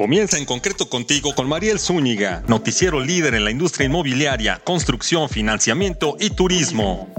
Comienza en concreto contigo con Mariel Zúñiga, noticiero líder en la industria inmobiliaria, construcción, financiamiento y turismo.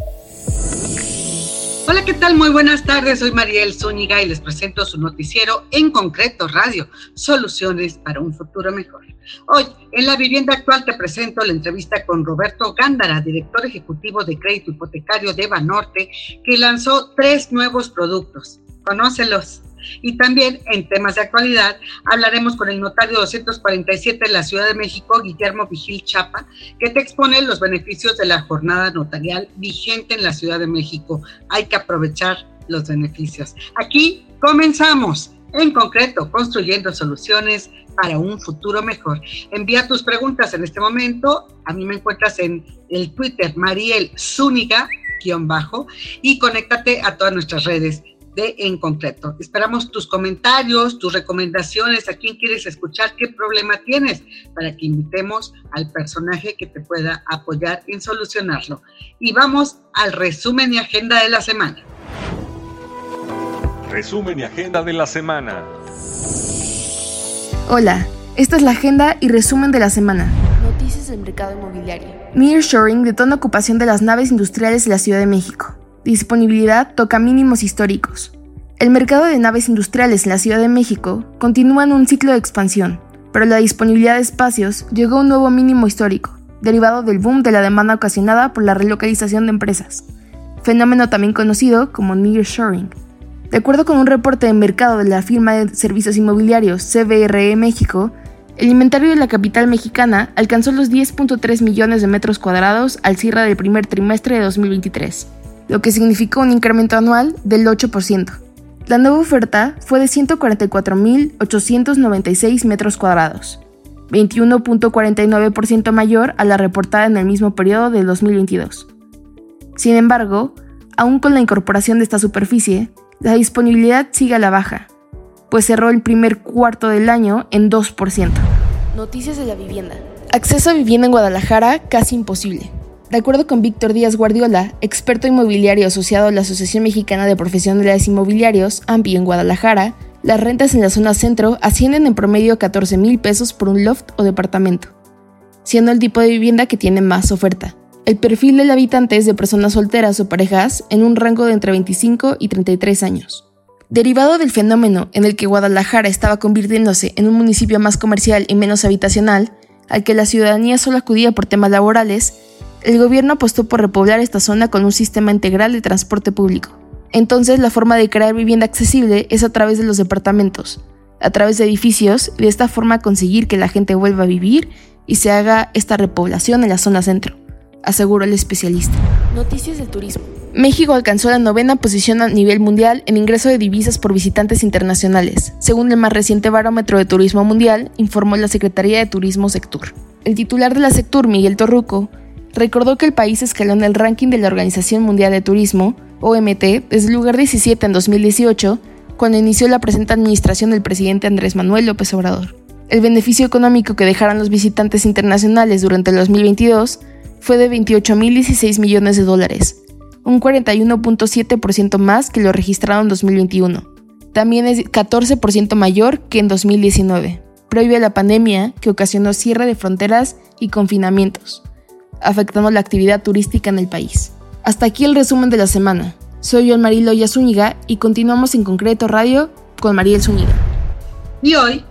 Hola, ¿qué tal? Muy buenas tardes. Soy Mariel Zúñiga y les presento su noticiero en concreto radio, Soluciones para un futuro mejor. Hoy, en la vivienda actual, te presento la entrevista con Roberto Gándara, director ejecutivo de crédito hipotecario de Banorte, que lanzó tres nuevos productos. Conócelos. Y también en temas de actualidad hablaremos con el notario 247 de la Ciudad de México, Guillermo Vigil Chapa, que te expone los beneficios de la jornada notarial vigente en la Ciudad de México. Hay que aprovechar los beneficios. Aquí comenzamos. En concreto, construyendo soluciones para un futuro mejor. Envía tus preguntas en este momento. A mí me encuentras en el Twitter Mariel Zúñiga, bajo, y conéctate a todas nuestras redes de En Concreto. Esperamos tus comentarios, tus recomendaciones, a quién quieres escuchar, qué problema tienes, para que invitemos al personaje que te pueda apoyar en solucionarlo. Y vamos al resumen y agenda de la semana. Resumen y agenda de la semana. Hola, esta es la agenda y resumen de la semana. Noticias del mercado inmobiliario. Nearshoring detona ocupación de las naves industriales de la Ciudad de México disponibilidad toca mínimos históricos. El mercado de naves industriales en la Ciudad de México continúa en un ciclo de expansión, pero la disponibilidad de espacios llegó a un nuevo mínimo histórico, derivado del boom de la demanda ocasionada por la relocalización de empresas, fenómeno también conocido como nearshoring. De acuerdo con un reporte de mercado de la firma de servicios inmobiliarios CBRE México, el inventario de la capital mexicana alcanzó los 10.3 millones de metros cuadrados al cierre del primer trimestre de 2023 lo que significó un incremento anual del 8%. La nueva oferta fue de 144.896 metros cuadrados, 21.49% mayor a la reportada en el mismo periodo del 2022. Sin embargo, aún con la incorporación de esta superficie, la disponibilidad sigue a la baja, pues cerró el primer cuarto del año en 2%. Noticias de la vivienda. Acceso a vivienda en Guadalajara casi imposible. De acuerdo con Víctor Díaz Guardiola, experto inmobiliario asociado a la Asociación Mexicana de Profesionales Inmobiliarios, AMPI en Guadalajara, las rentas en la zona centro ascienden en promedio a 14 mil pesos por un loft o departamento, siendo el tipo de vivienda que tiene más oferta. El perfil del habitante es de personas solteras o parejas en un rango de entre 25 y 33 años. Derivado del fenómeno en el que Guadalajara estaba convirtiéndose en un municipio más comercial y menos habitacional, al que la ciudadanía solo acudía por temas laborales, el gobierno apostó por repoblar esta zona con un sistema integral de transporte público. Entonces la forma de crear vivienda accesible es a través de los departamentos, a través de edificios y de esta forma conseguir que la gente vuelva a vivir y se haga esta repoblación en la zona centro, aseguró el especialista. Noticias del turismo. México alcanzó la novena posición a nivel mundial en ingreso de divisas por visitantes internacionales, según el más reciente barómetro de turismo mundial, informó la Secretaría de Turismo Sectur. El titular de la Sectur, Miguel Torruco, recordó que el país escaló en el ranking de la Organización Mundial de Turismo, OMT, desde el lugar 17 en 2018, cuando inició la presente administración del presidente Andrés Manuel López Obrador. El beneficio económico que dejaron los visitantes internacionales durante el 2022 fue de 28.016 millones de dólares, un 41.7% más que lo registrado en 2021. También es 14% mayor que en 2019, previo a la pandemia que ocasionó cierre de fronteras y confinamientos afectando la actividad turística en el país. Hasta aquí el resumen de la semana. Soy yo, Marilo Zúñiga, y continuamos en Concreto Radio con Mariel Zúñiga. Y hoy,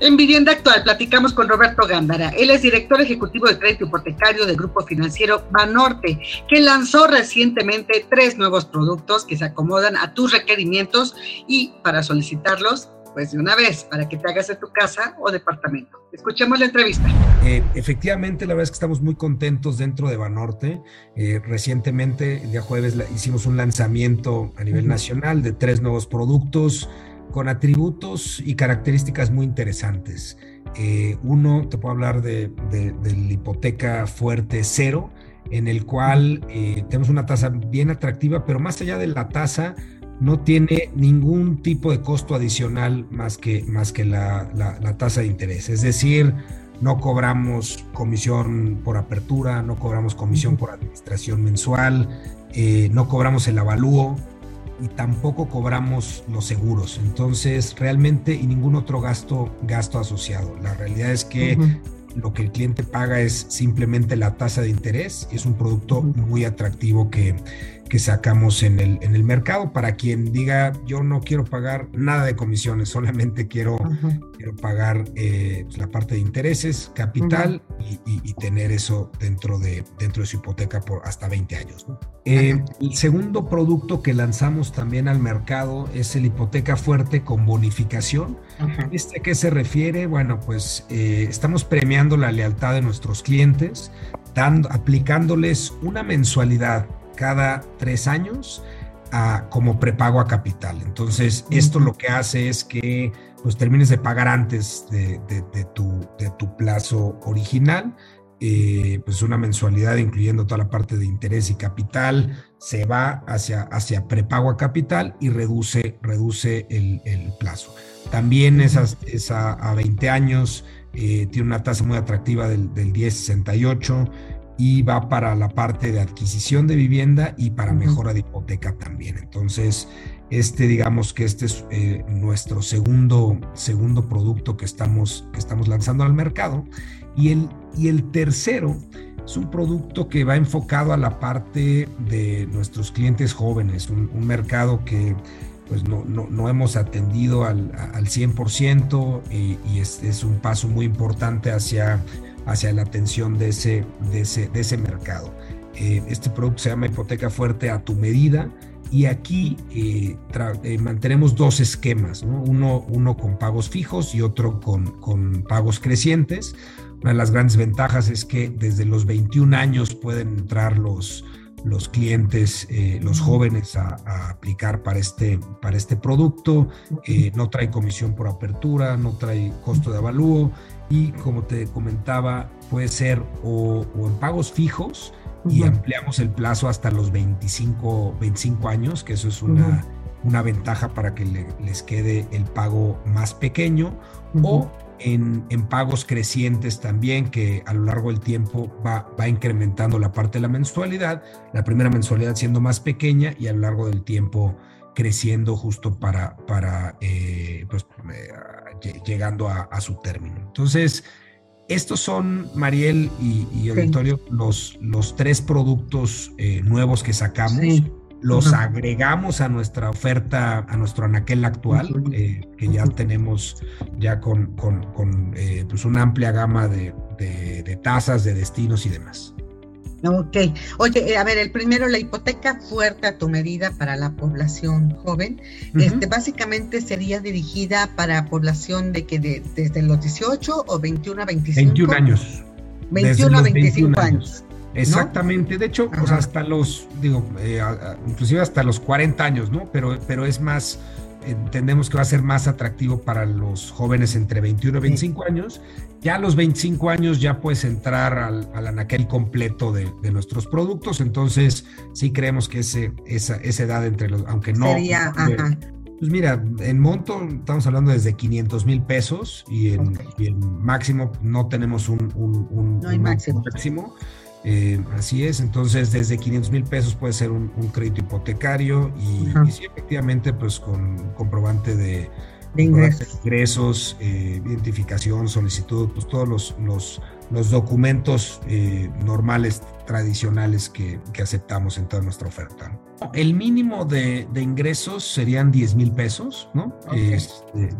en Vivienda Actual, platicamos con Roberto Gándara. Él es director ejecutivo de crédito hipotecario del grupo financiero Banorte, que lanzó recientemente tres nuevos productos que se acomodan a tus requerimientos y para solicitarlos pues de una vez para que te hagas de tu casa o departamento. Escuchemos la entrevista. Eh, efectivamente, la verdad es que estamos muy contentos dentro de Banorte. Eh, recientemente, el día jueves, hicimos un lanzamiento a nivel nacional de tres nuevos productos con atributos y características muy interesantes. Eh, uno, te puedo hablar de, de, la hipoteca fuerte cero, en el cual tenemos una tasa bien atractiva, pero más allá de la tasa, no tiene ningún tipo de costo adicional más que, más que la, tasa de interés. Es decir, no cobramos comisión por apertura, no cobramos comisión por administración mensual, eh, no cobramos el avalúo. tampoco cobramos los seguros. Entonces, realmente, y ningún otro gasto, gasto asociado. La realidad es que lo que el cliente paga es simplemente la tasa de interés y es un producto muy atractivo que, que sacamos en el, en el mercado para quien diga yo no quiero pagar nada de comisiones, solamente quiero, quiero pagar eh, pues, la parte de intereses, capital y, tener eso dentro de, dentro de su hipoteca por hasta 20 años. Eh, el segundo producto que lanzamos también al mercado es el hipoteca fuerte con bonificación. ¿Este a qué se refiere? Bueno, pues eh, estamos premiando la lealtad de nuestros clientes, dando, aplicándoles una mensualidad cada tres años como prepago a capital. Entonces, esto lo que hace es que pues termines de pagar antes de, tu, de tu, plazo original. Eh, pues una mensualidad incluyendo toda la parte de interés y capital se va hacia, hacia prepago a capital y reduce, reduce el, plazo. También esas, esa a 20 años eh, tiene una tasa muy atractiva del, del 1068 y va para la parte de adquisición de vivienda y para mejora de hipoteca también. Entonces, este digamos que este es eh, nuestro segundo, segundo producto que estamos, que estamos lanzando al mercado. Y el, y el tercero es un producto que va enfocado a la parte de nuestros clientes jóvenes, un, mercado que pues no, no, hemos atendido al, al 100% y, y es, es, un paso muy importante hacia hacia la atención de ese, de ese, de ese mercado. Eh, este producto se llama hipoteca fuerte a tu medida y aquí eh, eh, mantenemos dos esquemas, uno, uno con pagos fijos y otro con, con pagos crecientes. Una de las grandes ventajas es que desde los 21 años pueden entrar los, los clientes, los jóvenes a, aplicar para este, para este producto. no trae comisión por apertura, no trae costo de avalúo y como te comentaba, puede ser o, en pagos fijos y ampliamos el plazo hasta los 25, 25 años, que eso es una, una ventaja para que les quede el pago más pequeño, o en, en, pagos crecientes también, que a lo largo del tiempo va, va incrementando la parte de la mensualidad, la primera mensualidad siendo más pequeña y a lo largo del tiempo creciendo justo para, para eh, pues, eh, llegando a, su término. Entonces, estos son, Mariel y, y Auditorio, los, los tres productos eh, nuevos que sacamos. Los agregamos a nuestra oferta, a nuestro anaquel actual, eh, que ya tenemos ya con, con, eh, pues una amplia gama de, de tasas, de destinos y demás. Ok. Oye, eh, a ver, el primero, la hipoteca fuerte a tu medida para la población joven. este, básicamente sería dirigida para población de que de, desde los 18 o 21 a 25. 21 años. 21 a 25 años. Exactamente, de hecho, pues hasta los, digo, eh, inclusive hasta los 40 años, ¿no? Pero, pero es más, entendemos que va a ser más atractivo para los jóvenes entre 21 y 25 años. Ya a los 25 años ya puedes entrar al, al anaquel completo de, nuestros productos, entonces sí creemos que ese, esa, esa edad entre los, aunque no... Sería, Pues mira, en monto estamos hablando desde 500 mil pesos y en, máximo no tenemos un, un, no hay máximo. máximo eh, así es, entonces desde 500 mil pesos puede ser un, crédito hipotecario y, sí, efectivamente, pues con comprobante de, ingresos, eh, identificación, solicitud, pues todos los, los, los documentos eh, normales, tradicionales que, que, aceptamos en toda nuestra oferta. El mínimo de, de ingresos serían 10 mil pesos, ¿no?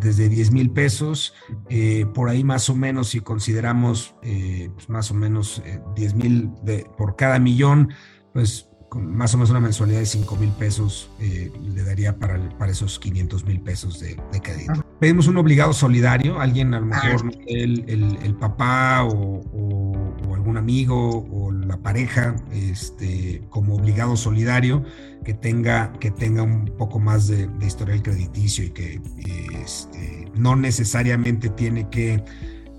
desde 10 mil pesos, eh, por ahí más o menos, si consideramos eh, pues más o menos 10 mil por cada millón, pues más o menos una mensualidad de 5 mil pesos eh, le daría para, para esos 500 mil pesos de, crédito. Ah. Pedimos un obligado solidario, alguien a lo ah, mejor el, el, papá o, algún amigo o la pareja este, como obligado solidario que tenga, que tenga un poco más de, historial crediticio y que este, no necesariamente tiene que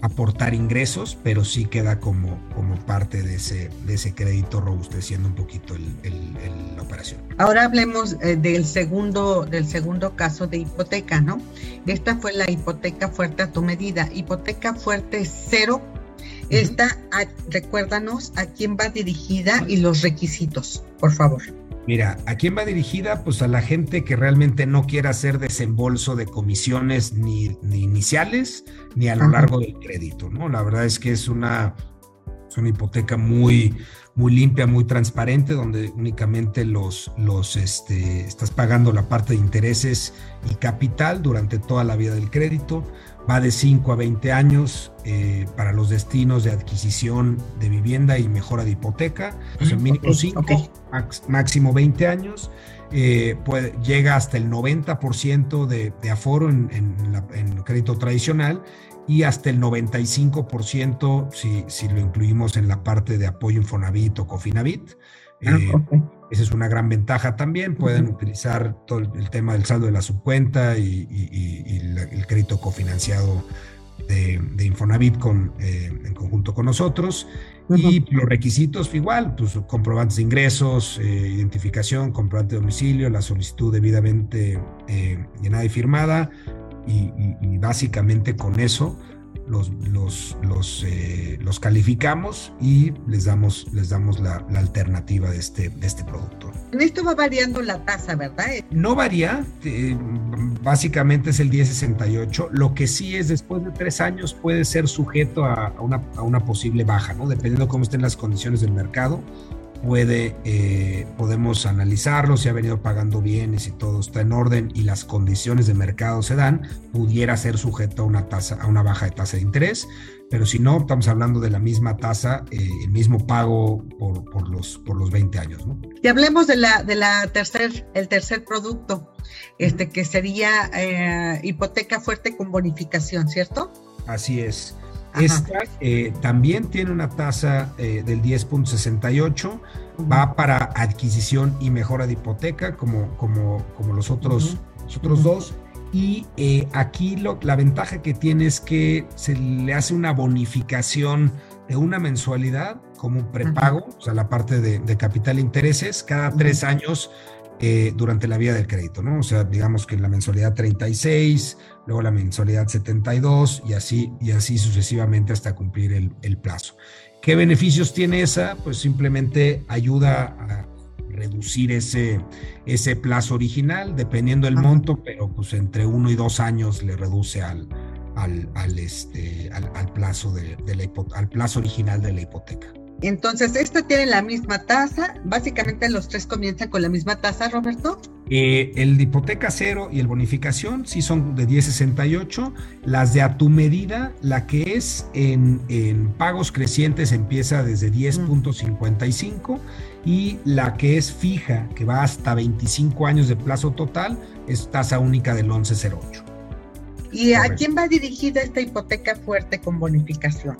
aportar ingresos, pero sí queda como, como parte de ese, de ese crédito robusteciendo un poquito la operación. Ahora hablemos eh, del, segundo, del segundo caso de hipoteca, ¿no? Esta fue la hipoteca fuerte a tu medida. Hipoteca fuerte cero. Esta, recuérdanos a quién va dirigida y los requisitos, por favor. Mira, ¿a quién va dirigida? Pues a la gente que realmente no quiera hacer desembolso de comisiones ni, iniciales ni a lo largo del crédito, ¿no? La verdad es que es una, es una hipoteca muy, muy limpia, muy transparente, donde únicamente los, los, este, estás pagando la parte de intereses y capital durante toda la vida del crédito. Va de 5 a 20 años eh, para los destinos de adquisición de vivienda y mejora de hipoteca. Pues el mínimo 5, máximo 20 años. Eh, llega hasta el 90% de, de aforo en, en, en crédito tradicional y hasta el 95% si, si lo incluimos en la parte de apoyo Infonavit o Cofinavit. Ah, eh, esa es una gran ventaja también. Pueden utilizar todo el tema del saldo de la subcuenta y, el crédito cofinanciado de, Infonavit con, eh, en conjunto con nosotros. Y los requisitos, igual, pues comprobantes de ingresos, eh, identificación, comprobante de domicilio, la solicitud debidamente llenada y firmada, y, básicamente con eso los, los, los, eh, los, calificamos y les damos, les damos la, alternativa de este, de este producto. En esto va variando la tasa, ¿verdad? No varía, eh, básicamente es el 1068. Lo que sí es después de tres años puede ser sujeto a, una, a una posible baja, ¿no? Dependiendo cómo estén las condiciones del mercado puede, eh, podemos analizarlo, si ha venido pagando bienes y todo está en orden y las condiciones de mercado se dan, pudiera ser sujeto a una tasa, a una baja de tasa de interés, pero si no, estamos hablando de la misma tasa, eh, el mismo pago por, por, los, por los 20 años. ¿no? Y hablemos de la, de la tercer, el tercer producto, este que sería eh, hipoteca fuerte con bonificación, ¿cierto? Así es. Esta eh, también tiene una tasa eh, del 10.68, va para adquisición y mejora de hipoteca, como, como, como los otros, otros dos. Y eh, aquí lo, la ventaja que tiene es que se le hace una bonificación de una mensualidad como un prepago, o sea, la parte de, de capital e intereses, cada tres años eh, durante la vida del crédito, ¿no? O sea, digamos que la mensualidad 36, luego la mensualidad 72 y así, y así sucesivamente hasta cumplir el, plazo. ¿Qué beneficios tiene esa? Pues simplemente ayuda a reducir ese, ese plazo original, dependiendo del monto, pero pues entre uno y dos años le reduce al, al, este, al, plazo, de, la al plazo original de la hipoteca. Entonces, esta tiene la misma tasa. Básicamente los tres comienzan con la misma tasa, Roberto. Eh, el de hipoteca cero y el bonificación sí son de 10.68. Las de a tu medida, la que es en, pagos crecientes empieza desde 10.55 y la que es fija, que va hasta 25 años de plazo total, es tasa única del 11.08. ¿Y a quién va dirigida esta hipoteca fuerte con bonificación?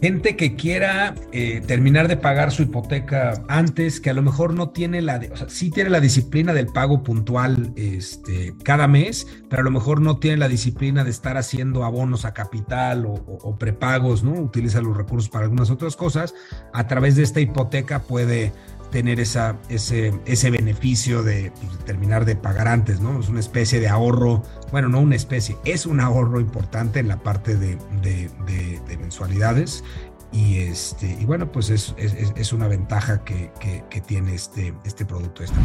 Gente que quiera eh, terminar de pagar su hipoteca antes, que a lo mejor no tiene la, o sea, sí tiene la disciplina del pago puntual este, cada mes, pero a lo mejor no tiene la disciplina de estar haciendo abonos a capital o, prepagos, ¿no? Utiliza los recursos para algunas otras cosas. A través de esta hipoteca puede tener esa, ese, ese beneficio de, pues, terminar de pagar antes, ¿no? Es una especie de ahorro, bueno, no una especie, es un ahorro importante en la parte de, de, mensualidades y, este, y bueno, pues es, es, una ventaja que, que, tiene este, este producto. Este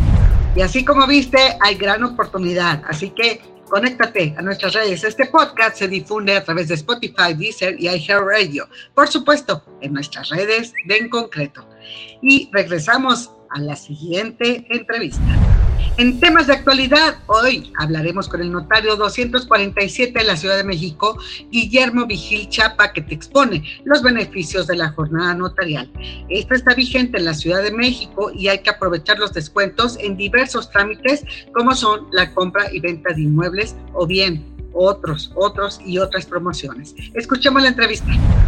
y así como viste, hay gran oportunidad, así que conéctate a nuestras redes. Este podcast se difunde a través de Spotify, Deezer y iHeartRadio. Por supuesto, en nuestras redes de En Concreto. Y regresamos a la siguiente entrevista. En temas de actualidad, hoy hablaremos con el notario 247 de la Ciudad de México, Guillermo Vigil Chapa, que te expone los beneficios de la jornada notarial. Esta está vigente en la Ciudad de México y hay que aprovechar los descuentos en diversos trámites, como son la compra y venta de inmuebles o bien otros, otros y otras promociones. Escuchemos la entrevista.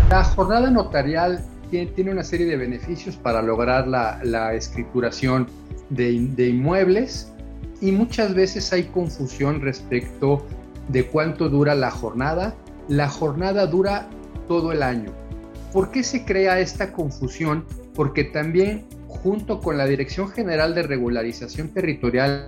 La jornada notarial tiene una serie de beneficios para lograr la, escrituración de, de, inmuebles y muchas veces hay confusión respecto de cuánto dura la jornada. La jornada dura todo el año. ¿Por qué se crea esta confusión? Porque también junto con la Dirección General de Regularización Territorial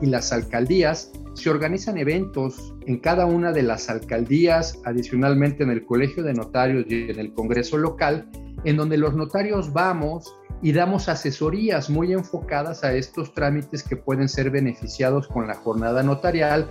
y las alcaldías se organizan eventos en cada una de las alcaldías, adicionalmente en el Colegio de Notarios y en el Congreso local, en donde los notarios vamos y damos asesorías muy enfocadas a estos trámites que pueden ser beneficiados con la jornada notarial.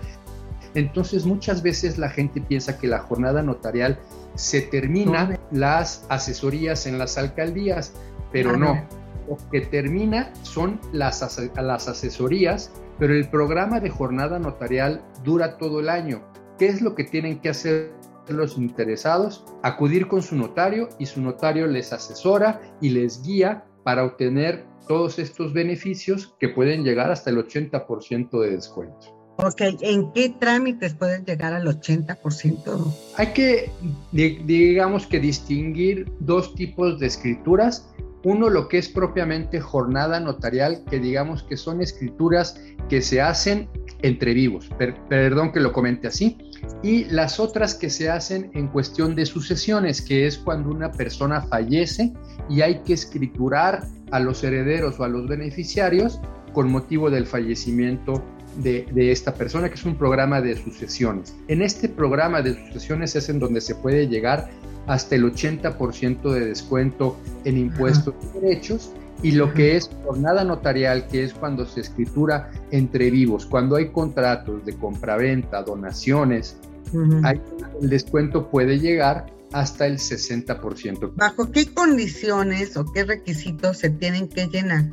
Entonces muchas veces la gente piensa que la jornada notarial se termina las asesorías en las alcaldías, pero no. Lo que termina son las, las asesorías, pero el programa de jornada notarial dura todo el año. ¿Qué es lo que tienen que hacer los interesados? Acudir con su notario y su notario les asesora y les guía para obtener todos estos beneficios que pueden llegar hasta el 80% de descuento. Ok, ¿en qué trámites pueden llegar al 80%? Hay que, digamos que distinguir dos tipos de escrituras. Uno, lo que es propiamente jornada notarial, que digamos que son escrituras que se hacen entre vivos, perdón que lo comente así, y las otras que se hacen en cuestión de sucesiones, que es cuando una persona fallece y hay que escriturar a los herederos o a los beneficiarios con motivo del fallecimiento de, de, esta persona, que es un programa de sucesiones. En este programa de sucesiones es en donde se puede llegar hasta el 80% de descuento en impuestos y derechos y lo que es jornada notarial, que es cuando se escritura entre vivos, cuando hay contratos de compraventa, donaciones, el descuento puede llegar hasta el 60%. ¿Bajo qué condiciones o qué requisitos se tienen que llenar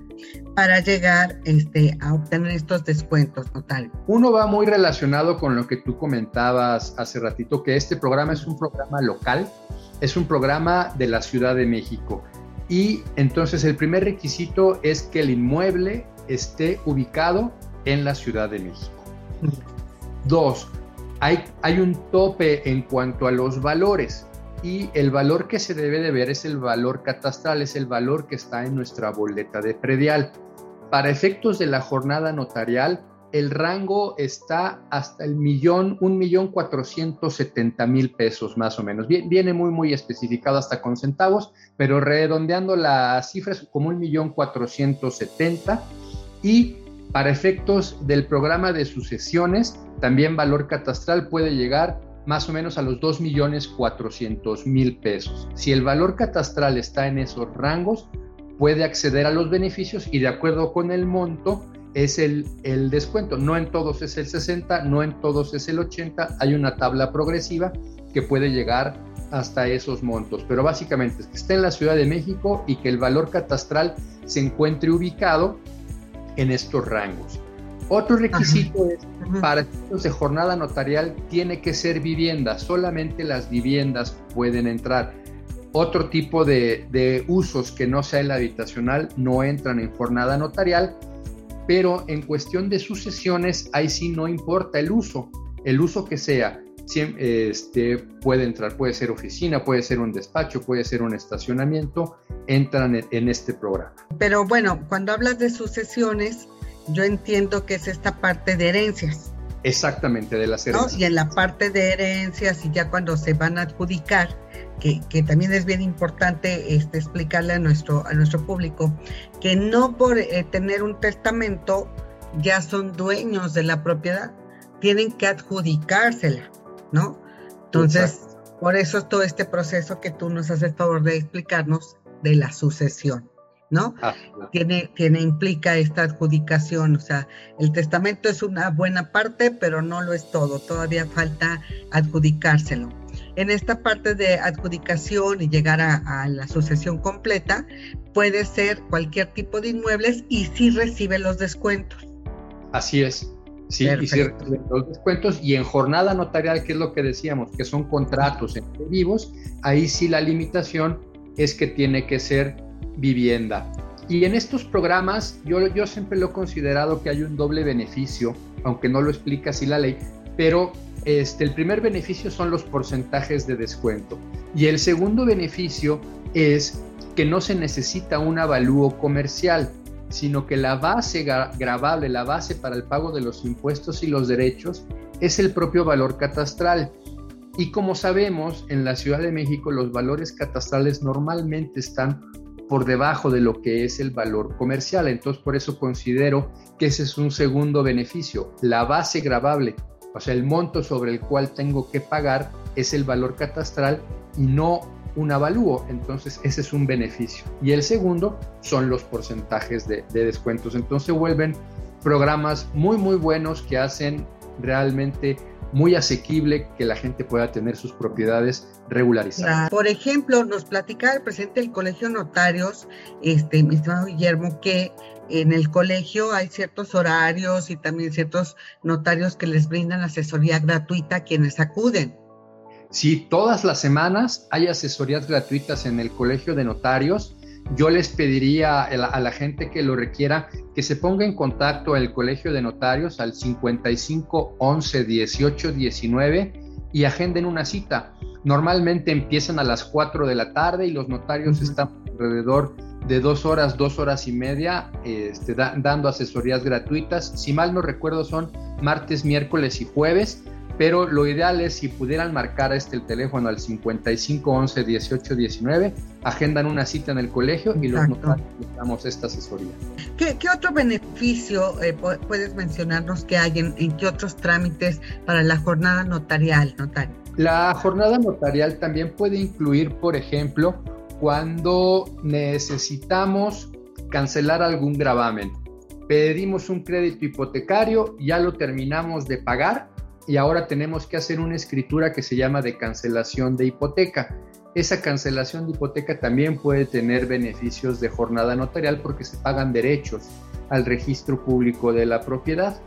para llegar este, a obtener estos descuentos total? Uno va muy relacionado con lo que tú comentabas hace ratito, que este programa es un programa local, es un programa de la Ciudad de México. Y entonces el primer requisito es que el inmueble esté ubicado en la Ciudad de México. Dos, hay, hay un tope en cuanto a los valores y el valor que se debe de ver es el valor catastral, es el valor que está en nuestra boleta de predial. Para efectos de la jornada notarial, el rango está hasta el millón, un millón cuatrocientos setenta mil pesos más o menos. Viene muy, muy especificado hasta con centavos, pero redondeando las cifras como un millón cuatrocientos setenta. Y para efectos del programa de sucesiones, también valor catastral puede llegar más o menos a los dos millones cuatrocientos mil pesos. Si el valor catastral está en esos rangos, puede acceder a los beneficios y de acuerdo con el monto, es el, el, descuento. No en todos es el 60, no en todos es el 80, hay una tabla progresiva que puede llegar hasta esos montos, pero básicamente es que esté en la Ciudad de México y que el valor catastral se encuentre ubicado en estos rangos. Otro requisito es, para efectos de jornada notarial, tiene que ser vivienda, solamente las viviendas pueden entrar. Otro tipo de, de usos que no sea el habitacional no entran en jornada notarial pero en cuestión de sucesiones, ahí sí no importa el uso, el uso que sea. Este, puede entrar, puede ser oficina, puede ser un despacho, puede ser un estacionamiento, entran en, este programa. Pero bueno, cuando hablas de sucesiones, yo entiendo que es esta parte de herencias. Exactamente, de las herencias. Y en la parte de herencias y ya cuando se van a adjudicar, que, también es bien importante este, explicarle a nuestro, a nuestro público, que no por eh, tener un testamento ya son dueños de la propiedad, tienen que adjudicársela, ¿no? Entonces, por eso es todo este proceso que tú nos haces favor de explicarnos de la sucesión. ¿no? Ah, tiene, tiene, implica esta adjudicación, o sea, el testamento es una buena parte, pero no lo es todo, todavía falta adjudicárselo en esta parte de adjudicación y llegar a, la sucesión completa, puede ser cualquier tipo de inmuebles y sí recibe los descuentos. Así es. Sí, y sí recibe los descuentos y en jornada notarial, que es lo que decíamos, que son contratos entre vivos, ahí sí la limitación es que tiene que ser vivienda. Y en estos programas yo, yo siempre lo he considerado que hay un doble beneficio, aunque no lo explica así la ley, pero este, el primer beneficio son los porcentajes de descuento y el segundo beneficio es que no se necesita un avalúo comercial, sino que la base grabable, la base para el pago de los impuestos y los derechos es el propio valor catastral. Y como sabemos, en la Ciudad de México los valores catastrales normalmente están por debajo de lo que es el valor comercial. Entonces, por eso considero que ese es un segundo beneficio, la base grabable o sea, el monto sobre el cual tengo que pagar es el valor catastral y no un avalúo. Entonces, ese es un beneficio. Y el segundo son los porcentajes de, descuentos. Entonces, vuelven programas muy, muy buenos que hacen realmente muy asequible que la gente pueda tener sus propiedades regularizadas. Por ejemplo, nos platicaba el presidente del Colegio de Notarios, este, mi estimado Guillermo, que en el colegio hay ciertos horarios y también ciertos notarios que les brindan asesoría gratuita a quienes acuden. Si todas las semanas hay asesorías gratuitas en el Colegio de Notarios. Yo les pediría a la, gente que lo requiera que se ponga en contacto el Colegio de Notarios al 55 11 18 19 y agenden una cita. Normalmente empiezan a las 4 de la tarde y los notarios están alrededor de dos horas, dos horas y media, este, dando asesorías gratuitas. Si mal no recuerdo, son martes, miércoles y jueves pero lo ideal es si pudieran marcar este el teléfono al 55 11 18 19, agendan una cita en el colegio y los damos esta asesoría. ¿Qué, otro beneficio eh, puedes mencionarnos que hay en, en, qué otros trámites para la jornada notarial, notario? La jornada notarial también puede incluir, por ejemplo, cuando necesitamos cancelar algún gravamen. Pedimos un crédito hipotecario, ya lo terminamos de pagar y ahora tenemos que hacer una escritura que se llama de cancelación de hipoteca. Esa cancelación de hipoteca también puede tener beneficios de jornada notarial porque se pagan derechos al registro público de la propiedad.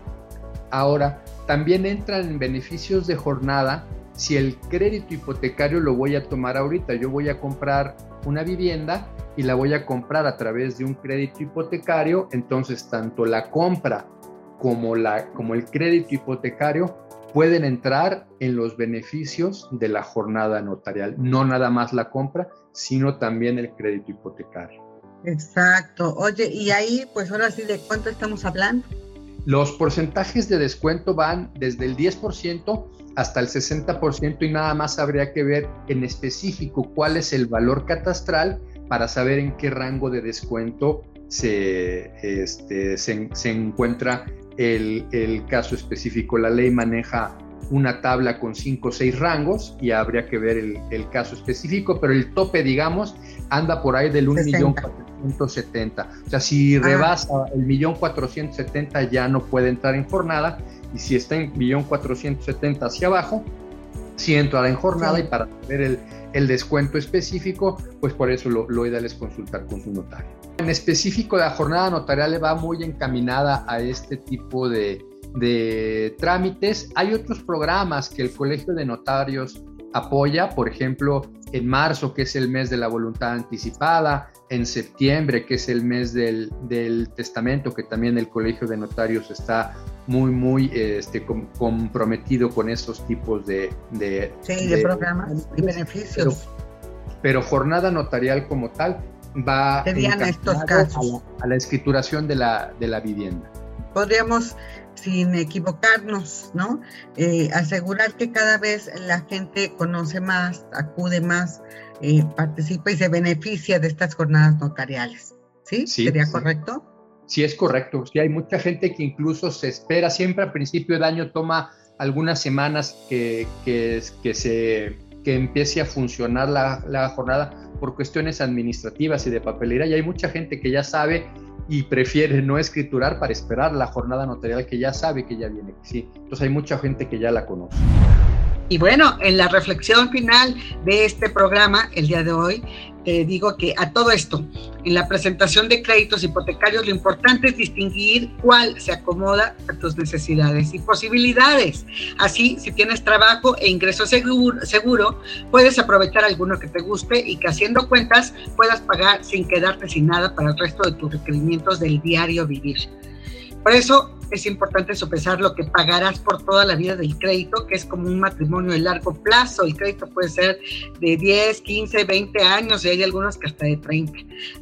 Ahora, también entran en beneficios de jornada si el crédito hipotecario lo voy a tomar ahorita. Yo voy a comprar una vivienda y la voy a comprar a través de un crédito hipotecario, entonces tanto la compra como, la, como el crédito hipotecario pueden entrar en los beneficios de la jornada notarial, no nada más la compra, sino también el crédito hipotecario. Exacto. Oye, y ahí, pues ahora sí, ¿de cuánto estamos hablando? Los porcentajes de descuento van desde el 10% hasta el 60% y nada más habría que ver en específico cuál es el valor catastral para saber en qué rango de descuento se, este, se, se encuentra el, caso específico. La ley maneja una tabla con cinco o seis rangos y habría que ver el, caso específico, pero el tope, digamos, anda por ahí del 1.470.000. O sea, si ah. rebasa el 1.470.000 ya no puede entrar en jornada y si está en 1.470.000 hacia abajo, sí entrará en jornada y para ver el, descuento específico, pues por eso lo, lo ideal es consultar con su notario. En específico, la jornada notarial va muy encaminada a este tipo de, trámites. Hay otros programas que el Colegio de Notarios apoya, por ejemplo, en marzo, que es el mes de la voluntad anticipada, en septiembre, que es el mes del, testamento, que también el Colegio de Notarios está muy, muy este, comprometido con esos tipos de, de, programas y beneficios. pero jornada notarial como tal va estos casos? A, la, escrituración de la, de la vivienda. Podríamos, sin equivocarnos, ¿no? Eh, asegurar que cada vez la gente conoce más, acude más, eh, participa y se beneficia de estas jornadas notariales. ¿Sí? ¿Sería correcto? Sí, es correcto. Sí, hay mucha gente que incluso se espera, siempre a principio de año toma algunas semanas que, que, que se que empiece a funcionar la, la jornada por cuestiones administrativas y de papelera y hay mucha gente que ya sabe y prefiere no escriturar para esperar la jornada notarial que ya sabe que ya viene. Sí, entonces hay mucha gente que ya la conoce. Y bueno, en la reflexión final de este programa, el día de hoy, te digo que a todo esto, en la presentación de créditos hipotecarios, lo importante es distinguir cuál se acomoda a tus necesidades y posibilidades. Así, si tienes trabajo e ingreso seguro, seguro, puedes aprovechar alguno que te guste y que haciendo cuentas puedas pagar sin quedarte sin nada para el resto de tus requerimientos del diario vivir. Por eso es importante sopesar lo que pagarás por toda la vida del crédito, que es como un matrimonio de largo plazo. El crédito puede ser de 10, 15, 20 años y hay algunos que hasta de 30.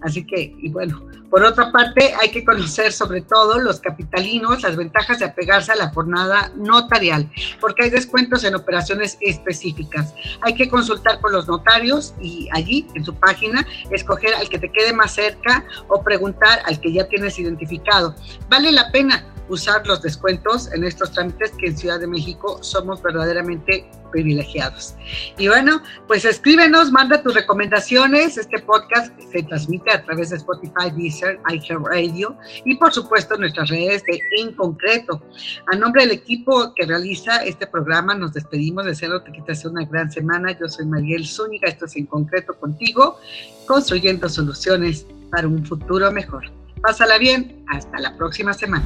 Así que, y bueno, por otra parte, hay que conocer sobre todo los capitalinos las ventajas de apegarse a la jornada notarial, porque hay descuentos en operaciones específicas. Hay que consultar con los notarios y allí, en su página, escoger al que te quede más cerca o preguntar al que ya tienes identificado. Vale la pena usar los descuentos en estos trámites que en Ciudad de México somos verdaderamente privilegiados. Y bueno, pues escríbenos, manda tus recomendaciones. Este podcast se transmite a través de Spotify, Deezer, iHeartRadio y por supuesto nuestras redes de En Concreto. A nombre del equipo que realiza este programa, nos despedimos deseándote que te hace una gran semana. Yo soy Mariel Zúñiga, esto es En Concreto contigo, construyendo soluciones para un futuro mejor. Pásala bien, hasta la próxima semana.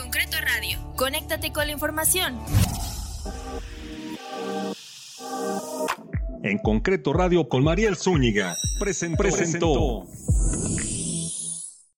concreto radio. Conéctate con la información. En concreto radio con Mariel Zúñiga presentó. presentó.